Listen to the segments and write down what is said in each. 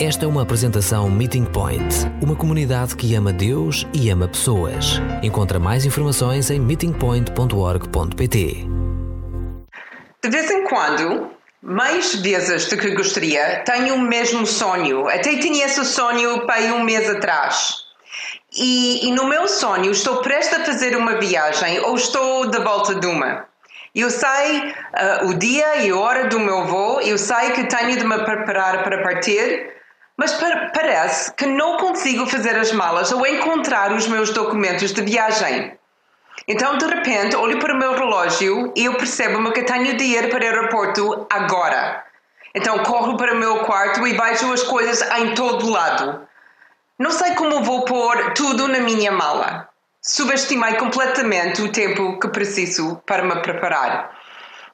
Esta é uma apresentação Meeting Point, uma comunidade que ama Deus e ama pessoas. Encontra mais informações em meetingpoint.org.pt. De vez em quando, mais vezes do que gostaria, tenho o mesmo sonho. Até tinha esse sonho para um mês atrás. E, e, no meu sonho estou prestes a fazer uma viagem ou estou de volta de uma. Eu sei uh, o dia e a hora do meu voo, eu sei que tenho de me preparar para partir, mas parece que não consigo fazer as malas ou encontrar os meus documentos de viagem. Então, de repente, olho para o meu relógio e eu percebo-me que tenho de ir para o aeroporto agora. Então, corro para o meu quarto e vejo as coisas em todo lado. Não sei como vou pôr tudo na minha mala. Subestimei completamente o tempo que preciso para me preparar.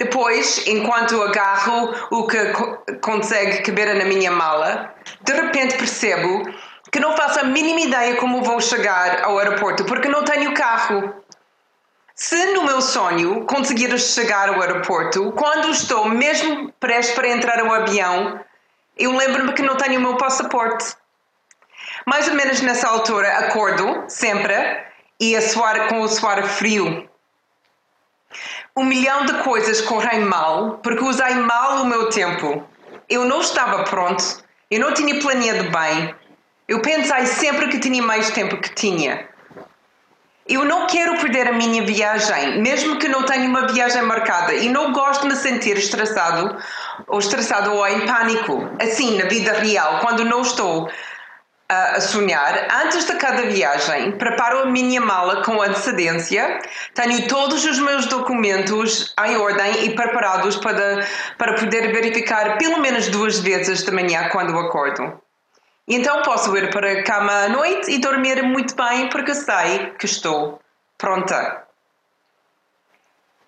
Depois, enquanto agarro o que consegue caber na minha mala, de repente percebo que não faço a mínima ideia como vou chegar ao aeroporto porque não tenho carro. Se no meu sonho conseguir chegar ao aeroporto, quando estou mesmo prestes para entrar no avião, eu lembro-me que não tenho o meu passaporte. Mais ou menos nessa altura, acordo, sempre, e a suar com o suar frio um milhão de coisas correm mal porque usei mal o meu tempo. Eu não estava pronto, eu não tinha planeado bem. Eu pensei sempre que tinha mais tempo que tinha. Eu não quero perder a minha viagem, mesmo que não tenha uma viagem marcada, e não gosto de me sentir estressado ou estressado ou em pânico, assim na vida real, quando não estou a sonhar, antes de cada viagem, preparo a minha mala com antecedência, tenho todos os meus documentos em ordem e preparados para, para poder verificar pelo menos duas vezes de manhã quando acordo. Então posso ir para a cama à noite e dormir muito bem porque sei que estou pronta.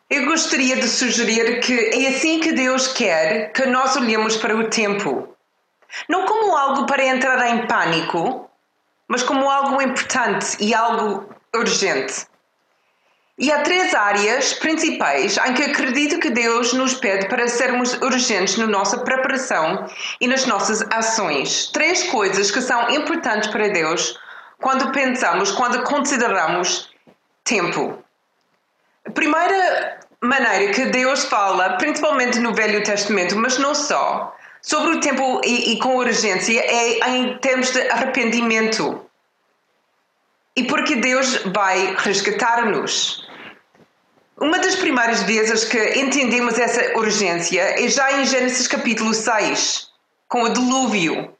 Eu gostaria de sugerir que é assim que Deus quer que nós olhemos para o tempo não como algo para entrar em pânico, mas como algo importante e algo urgente. E há três áreas principais em que acredito que Deus nos pede para sermos urgentes na nossa preparação e nas nossas ações. Três coisas que são importantes para Deus quando pensamos, quando consideramos tempo. A primeira maneira que Deus fala, principalmente no Velho Testamento, mas não só, Sobre o tempo e, e com urgência é em termos de arrependimento. E porque Deus vai resgatar-nos. Uma das primeiras vezes que entendemos essa urgência é já em Gênesis capítulo 6, com o dilúvio.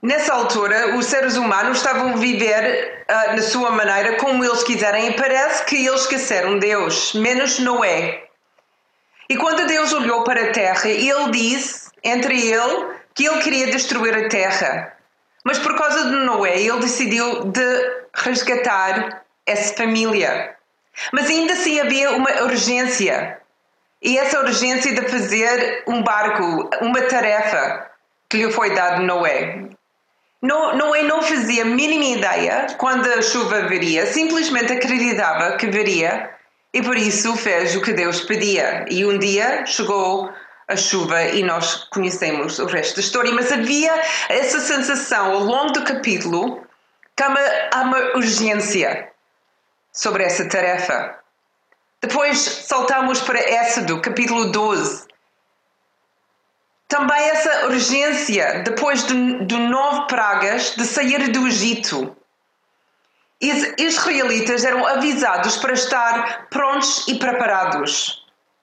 Nessa altura, os seres humanos estavam a viver uh, na sua maneira como eles quiserem e parece que eles esqueceram Deus, menos Noé. E quando Deus olhou para a terra, ele disse, entre ele, que ele queria destruir a terra. Mas por causa de Noé, ele decidiu de resgatar essa família. Mas ainda assim havia uma urgência. E essa urgência de fazer um barco, uma tarefa que lhe foi dado Noé. Noé não fazia a mínima ideia quando a chuva viria, simplesmente acreditava que viria e por isso fez o que Deus pedia. E um dia chegou a chuva e nós conhecemos o resto da história. Mas havia essa sensação ao longo do capítulo que há uma, há uma urgência sobre essa tarefa. Depois saltamos para Êxodo, capítulo 12. Também essa urgência, depois de, de nove pragas, de sair do Egito israelitas eram avisados para estar prontos e preparados.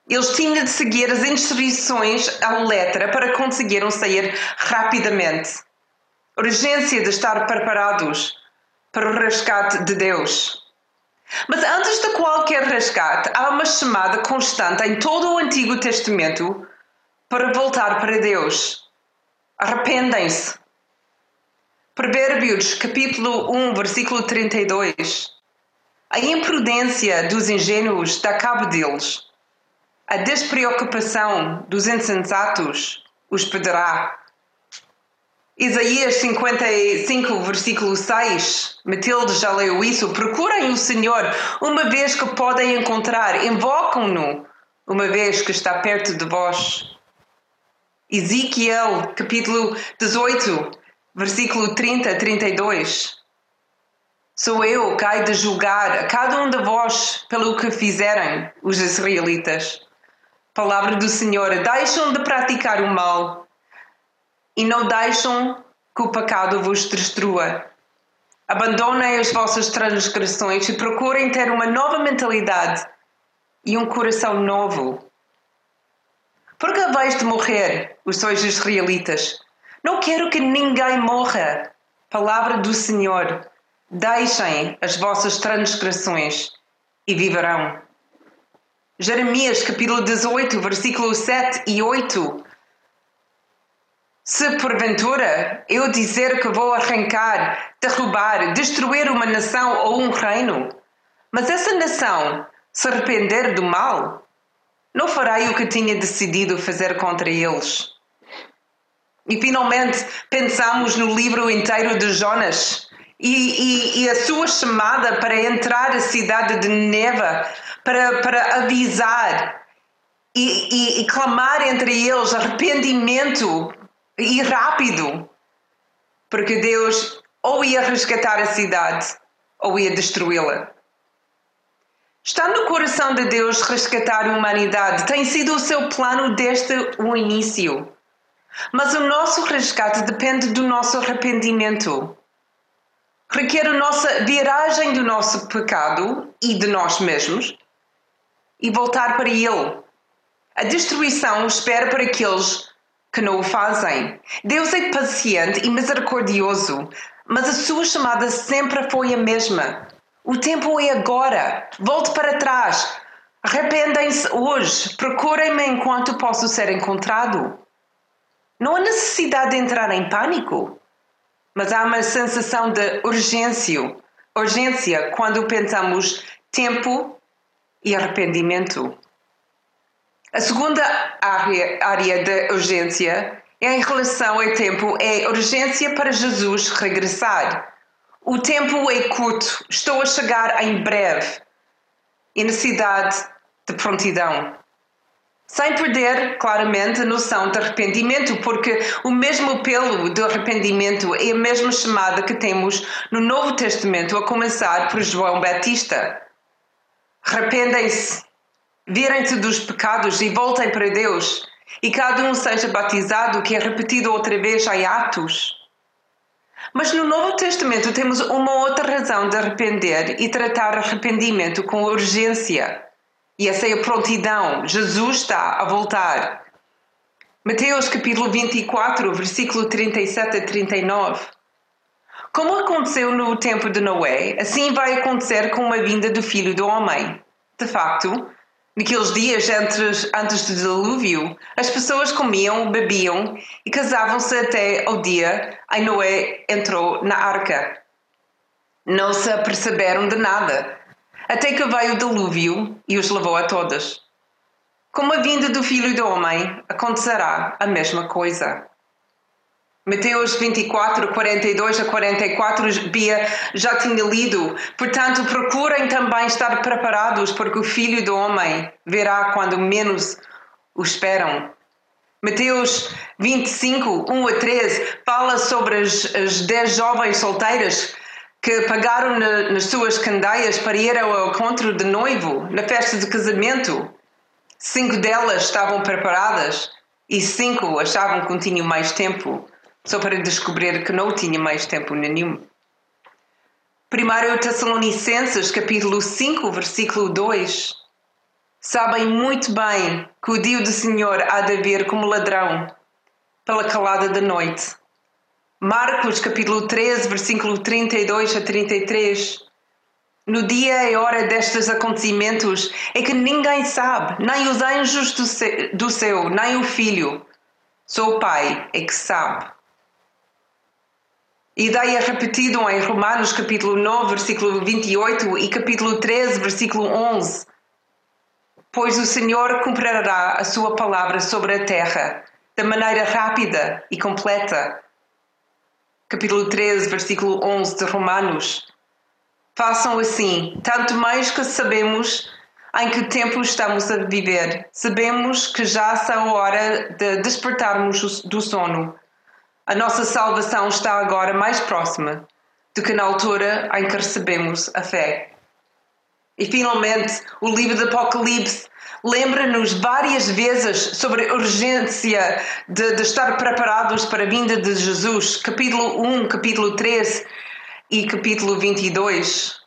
Eles tinham de seguir as instruções à letra para conseguirem sair rapidamente. Urgência de estar preparados para o resgate de Deus. Mas antes de qualquer resgate, há uma chamada constante em todo o Antigo Testamento para voltar para Deus. Arrependem-se. Provérbios, capítulo 1, versículo 32. A imprudência dos ingênuos dá cabo deles. A despreocupação dos insensatos os perderá. Isaías 55, versículo 6. Matilde já leu isso. Procurem o Senhor uma vez que podem encontrar. Invocam-no uma vez que está perto de vós. Ezequiel, capítulo 18, versículo 30 a 32. Sou eu que hei de julgar a cada um de vós pelo que fizerem os israelitas. Palavra do Senhor: deixam de praticar o mal e não deixam que o pecado vos destrua. Abandonem as vossas transgressões e procurem ter uma nova mentalidade e um coração novo. Porque vais de morrer, os sois israelitas? Não quero que ninguém morra. Palavra do Senhor. Deixem as vossas transgressões e viverão. Jeremias capítulo 18, versículo 7 e 8. Se porventura eu dizer que vou arrancar, derrubar, destruir uma nação ou um reino, mas essa nação se arrepender do mal, não farei o que tinha decidido fazer contra eles. E finalmente pensamos no livro inteiro de Jonas e, e, e a sua chamada para entrar a cidade de Neva, para, para avisar e, e, e clamar entre eles arrependimento e rápido, porque Deus ou ia resgatar a cidade ou ia destruí-la. Está no coração de Deus resgatar a humanidade, tem sido o seu plano desde o início. Mas o nosso resgate depende do nosso arrependimento. Requer a nossa viragem do nosso pecado e de nós mesmos e voltar para Ele. A destruição espera para aqueles que não o fazem. Deus é paciente e misericordioso, mas a sua chamada sempre foi a mesma. O tempo é agora. Volte para trás. Arrependem-se hoje. Procurem-me enquanto posso ser encontrado. Não há necessidade de entrar em pânico, mas há uma sensação de urgência, urgência quando pensamos tempo e arrependimento. A segunda área, área de urgência é em relação ao tempo, é urgência para Jesus regressar. O tempo é curto, estou a chegar em breve e necessidade de prontidão. Sem perder claramente a noção de arrependimento, porque o mesmo apelo de arrependimento é a mesma chamada que temos no Novo Testamento, a começar por João Batista. Arrependem-se virem-se dos pecados e voltem para Deus, e cada um seja batizado, que é repetido outra vez em Atos. Mas no Novo Testamento temos uma outra razão de arrepender e tratar arrependimento com urgência. E essa é a prontidão. Jesus está a voltar. Mateus capítulo 24, versículo 37 a 39. Como aconteceu no tempo de Noé, assim vai acontecer com a vinda do Filho do Homem. De facto, Naqueles dias antes, antes do dilúvio, as pessoas comiam, bebiam e casavam-se até ao dia em Noé entrou na arca. Não se aperceberam de nada, até que veio o dilúvio e os levou a todas. Com a vinda do Filho do Homem, acontecerá a mesma coisa. Mateus 24, 42 a 44, Bia já tinha lido. Portanto, procurem também estar preparados, porque o Filho do Homem virá quando menos o esperam. Mateus 25, 1 a 13, fala sobre as, as 10 jovens solteiras que pagaram na, nas suas candeias para ir ao encontro de noivo, na festa de casamento. Cinco delas estavam preparadas e cinco achavam que tinham mais tempo só para descobrir que não tinha mais tempo nenhum. Primeiro Tessalonicenses, capítulo 5, versículo 2. Sabem muito bem que o dia do Senhor há de vir como ladrão, pela calada da noite. Marcos, capítulo 13, versículo 32 a 33. No dia e hora destes acontecimentos é que ninguém sabe, nem os anjos do céu, nem o Filho. Só o Pai é que sabe. Daí é repetido em Romanos capítulo 9, versículo 28 e capítulo 13, versículo 11. Pois o Senhor cumprirá a sua palavra sobre a terra de maneira rápida e completa. Capítulo 13, versículo 11 de Romanos. Façam assim, tanto mais que sabemos em que tempo estamos a viver. Sabemos que já são hora de despertarmos do sono. A nossa salvação está agora mais próxima do que na altura em que recebemos a fé. E finalmente, o livro do Apocalipse lembra-nos várias vezes sobre a urgência de, de, estar preparados para a vinda de Jesus. Capítulo 1, capítulo 3 e capítulo 22.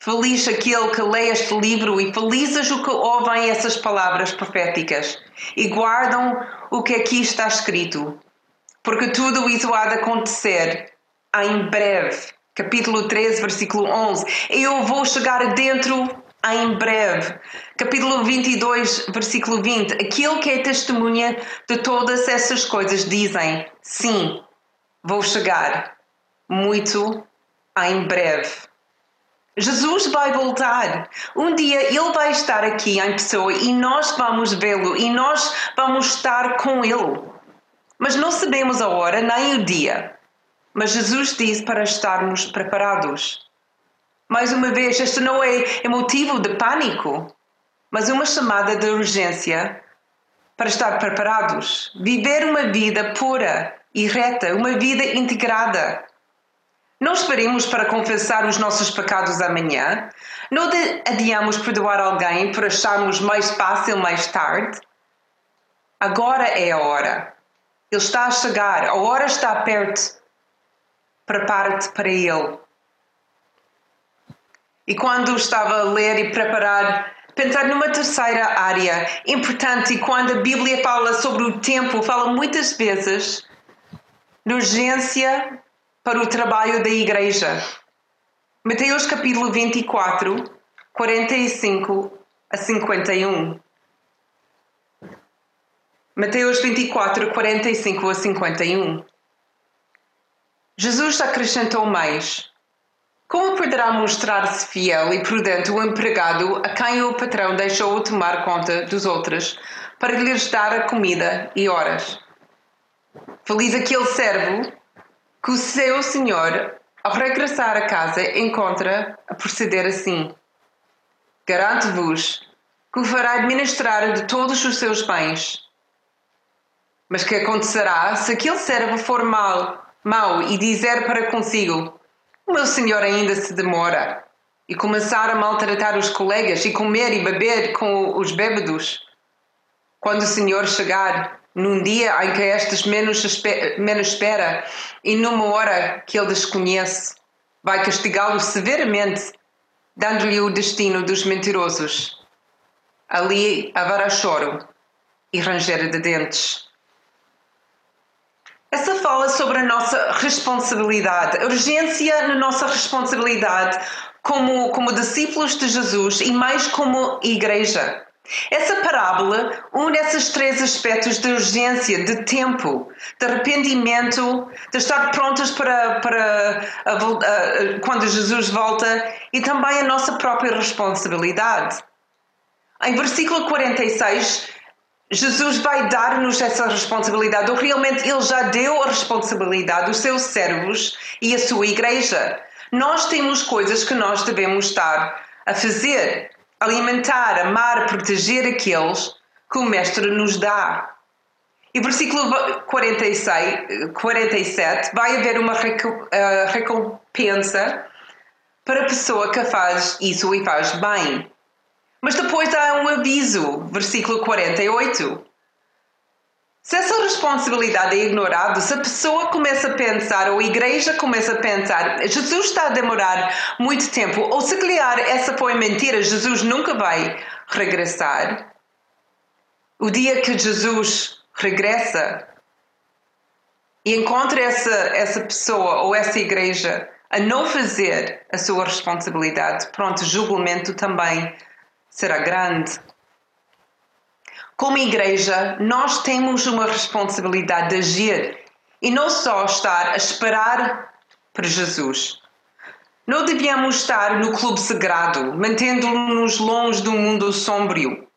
Feliz aquele que lê este livro e felizes o que ouvem essas palavras proféticas e guardam o que aqui está escrito, porque tudo isso há de acontecer em breve. Capítulo 13, versículo 11. Eu vou chegar dentro em breve. Capítulo 22, versículo 20. Aquele que é testemunha de todas essas coisas dizem: Sim, vou chegar muito em breve. Jesus vai voltar. Um dia ele vai estar aqui em pessoa e nós vamos vê-lo e nós vamos estar com ele. Mas não sabemos a hora nem o dia. Mas Jesus diz para estarmos preparados. Mais uma vez, este não é motivo de pânico, mas uma chamada de urgência para estar preparados. Viver uma vida pura e reta, uma vida integrada não esperemos para confessar os nossos pecados amanhã. Não adiamos perdoar alguém por acharmos mais fácil mais tarde. Agora é a hora. Ele está a chegar, a hora está perto. Prepara-te para ele. E quando estava a ler e preparar, pensar numa terceira área importante, e quando a Bíblia fala sobre o tempo, fala muitas vezes na urgência para o trabalho da igreja. Mateus capítulo 24, 45 a 51. Mateus 24, 45 a 51. Jesus acrescentou mais. Como poderá mostrar-se fiel e prudente o empregado a quem o patrão deixou tomar conta dos outros para lhes dar a comida e horas? Feliz aquele servo que o seu senhor, ao regressar a casa, encontra a proceder assim. Garanto-vos que o fará administrar de todos os seus bens. Mas que acontecerá se aquele servo for mal, mau e dizer para consigo: meu senhor ainda se demora, e começar a maltratar os colegas e comer e beber com os bêbados? Quando o senhor chegar, num dia em que estes menos, menos espera e numa hora que ele desconhece, vai castigá-lo severamente, dando-lhe o destino dos mentirosos. Ali haverá choro e ranger de dentes. Essa fala sobre a nossa responsabilidade, urgência na nossa responsabilidade como, como discípulos de Jesus e mais como igreja. Essa parábola une esses três aspectos de urgência, de tempo, de arrependimento, de estar prontos para, para a, a, quando Jesus volta e também a nossa própria responsabilidade. Em versículo 46, Jesus vai dar-nos essa responsabilidade, ou realmente Ele já deu a responsabilidade dos seus servos e a sua igreja. Nós temos coisas que nós devemos estar a fazer alimentar, amar, proteger aqueles que o Mestre nos dá. E versículo 46, 47, vai haver uma eh, recompensa para a pessoa que faz isso e faz bem. Mas depois há um aviso, versículo 48. Se essa responsabilidade é ignorada, se a pessoa começa a pensar, ou a igreja começa a pensar, Jesus está a demorar muito tempo, ou se calhar essa foi mentira, Jesus nunca vai regressar. O dia que Jesus regressa e encontra essa, essa pessoa ou essa igreja a não fazer a sua responsabilidade, pronto, julgamento também será grande. Como igreja, nós temos uma responsabilidade de agir e não só estar a esperar para Jesus. Não devíamos estar no clube sagrado, mantendo-nos longe do mundo sombrio.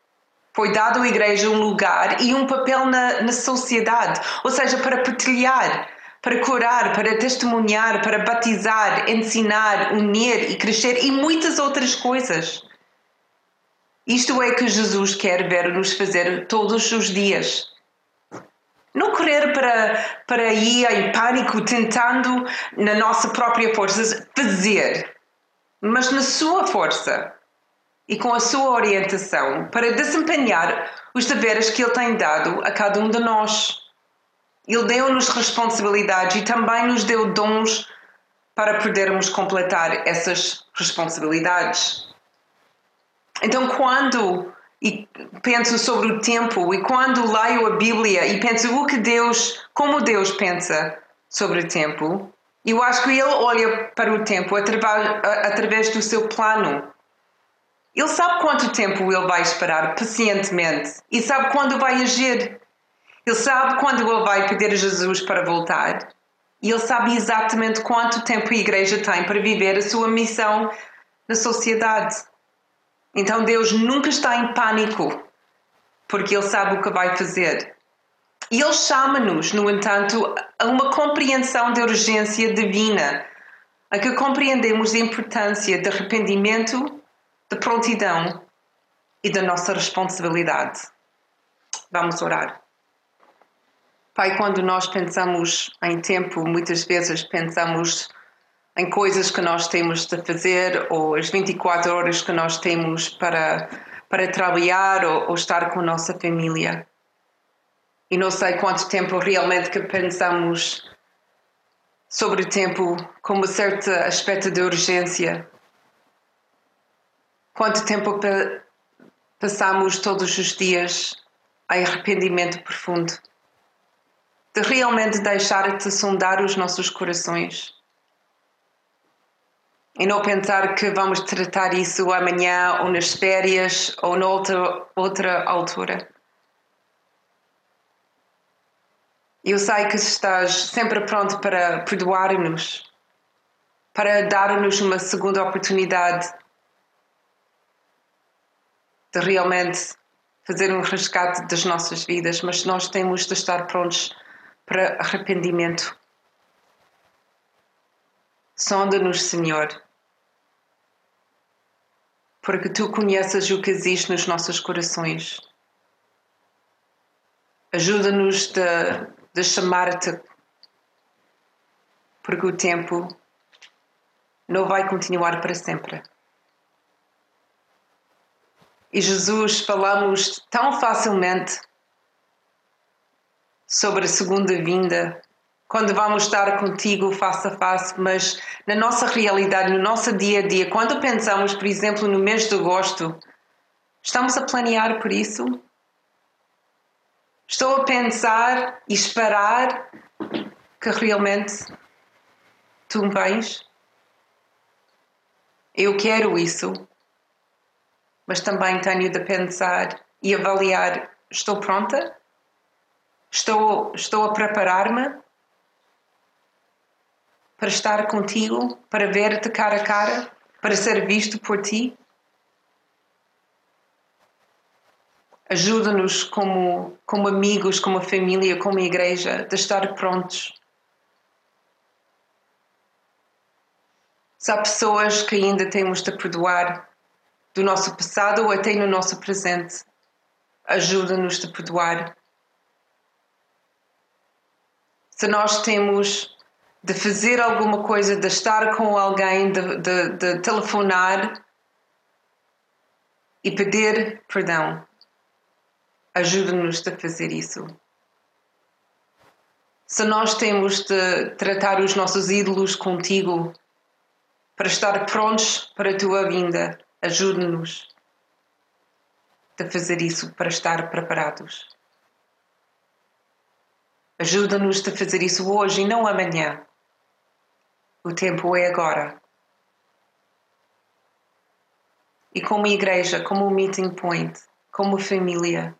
Foi dado à igreja um lugar e um papel na, na sociedade, ou seja, para partilhar, para curar, para testemunhar, para batizar, ensinar, unir e crescer e muitas outras coisas. Isto é que Jesus quer ver-nos fazer todos os dias. Não correr para, para ir em pânico, tentando na nossa própria força fazer, mas na sua força e com a sua orientação para desempenhar os deveres que Ele tem dado a cada um de nós. Ele deu-nos responsabilidades e também nos deu dons para podermos completar essas responsabilidades. Então, quando e penso sobre o tempo e quando leio a Bíblia e penso o que Deus, como Deus pensa sobre o tempo, eu acho que Ele olha para o tempo através, do seu plano. Ele sabe quanto tempo Ele vai esperar pacientemente e sabe quando vai agir. Ele sabe quando Ele vai pedir a Jesus para voltar. E Ele sabe exatamente quanto tempo a igreja tem para viver a sua missão na sociedade. Então Deus nunca está em pânico, porque Ele sabe o que vai fazer. E Ele chama-nos, no entanto, a uma compreensão da urgência divina, a que compreendemos a importância de arrependimento, de prontidão e da nossa responsabilidade. Vamos orar. Pai, quando nós pensamos em tempo, muitas vezes pensamos em coisas que nós temos de fazer ou as 24 horas que nós temos para, para trabalhar ou, ou estar com a nossa família. E não sei quanto tempo realmente que pensamos sobre o tempo com um certo aspecto de urgência. Quanto tempo passamos todos os dias em arrependimento profundo. De realmente deixar de sondar os nossos corações e não pensar que vamos tratar isso amanhã ou nas férias ou noutra outra altura. Eu sei que estás sempre pronto para perdoar-nos, para dar-nos uma segunda oportunidade de realmente fazer um resgate das nossas vidas, mas nós temos de estar prontos para arrependimento. Sonda-nos, Senhor porque tu conheces o que existe nos nossos corações. Ajuda-nos de, de chamar-te, porque o tempo não vai continuar para sempre. E Jesus, falamos tão facilmente sobre a segunda vinda quando vamos estar contigo face a face, mas na nossa realidade, no nosso dia a dia, quando pensamos, por exemplo, no mês de agosto, estamos a planear por isso? Estou a pensar e esperar que realmente tu me vens? Eu quero isso, mas também tenho de pensar e avaliar: estou pronta? Estou, estou a preparar-me? Para estar contigo, para ver-te cara a cara, para ser visto por ti. Ajuda-nos como, como amigos, como família, como igreja, de estar prontos. Se há pessoas que ainda temos de perdoar do nosso passado ou até no nosso presente, ajuda-nos a perdoar. Se nós temos de fazer alguma coisa, de estar com alguém, de, de, de telefonar e pedir perdão. Ajuda-nos a fazer isso. Se nós temos de tratar os nossos ídolos contigo para estar prontos para a tua vinda, ajuda-nos a fazer isso para estar preparados. Ajuda-nos a fazer isso hoje e não amanhã. O tempo é agora. E como igreja, como meeting point, como família,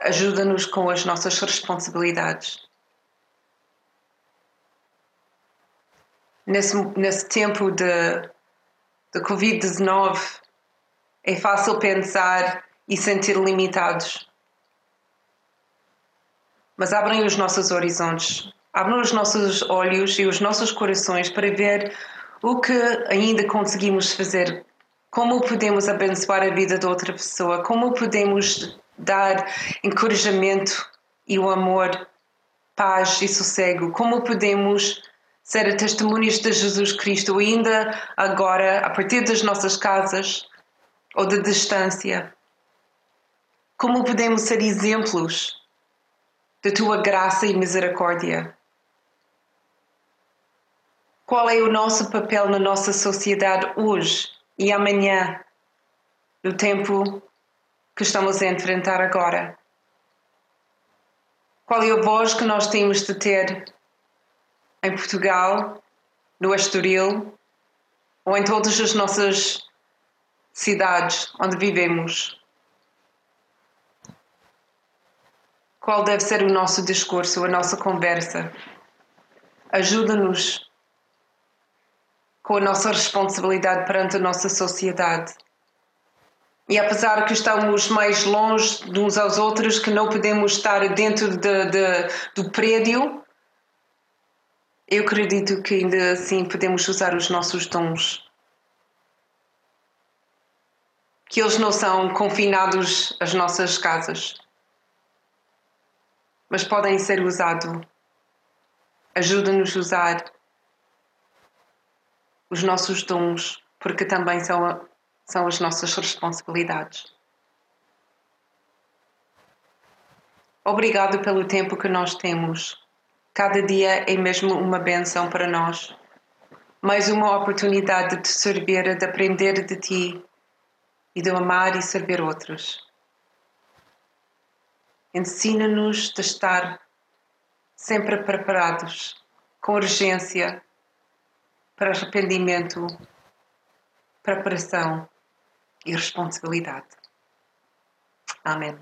ajuda-nos com as nossas responsabilidades. Nesse, nesse tempo de, de Covid-19, é fácil pensar e sentir limitados. Mas abrem os nossos horizontes Abre os nossos olhos e os nossos corações para ver o que ainda conseguimos fazer Como podemos abençoar a vida de outra pessoa? Como podemos dar encorajamento e o amor, paz e sossego? Como podemos ser testemunhas de Jesus Cristo ainda agora, a partir das nossas casas ou de distância? Como podemos ser exemplos da tua graça e misericórdia? Qual é o nosso papel na nossa sociedade hoje e amanhã, no tempo que estamos a enfrentar agora? Qual é a voz que nós temos de ter em Portugal, no Estoril ou em todas as nossas cidades onde vivemos? Qual deve ser o nosso discurso, a nossa conversa? Ajuda-nos com a nossa responsabilidade perante a nossa sociedade. E apesar que estamos mais longe de uns aos outros, que não podemos estar dentro de, de, do prédio, eu acredito que ainda assim podemos usar os nossos dons. Que eles não são confinados às nossas casas, mas podem ser usados. Ajuda-nos a usar os nossos dons, porque também são, são as nossas responsabilidades. Obrigado pelo tempo que nós temos. Cada dia é mesmo uma benção para nós. Mais uma oportunidade de servir, de aprender de ti e de amar e servir outros. Ensina-nos de estar sempre preparados, com urgência, para arrependimento, preparação e responsabilidade. Amém.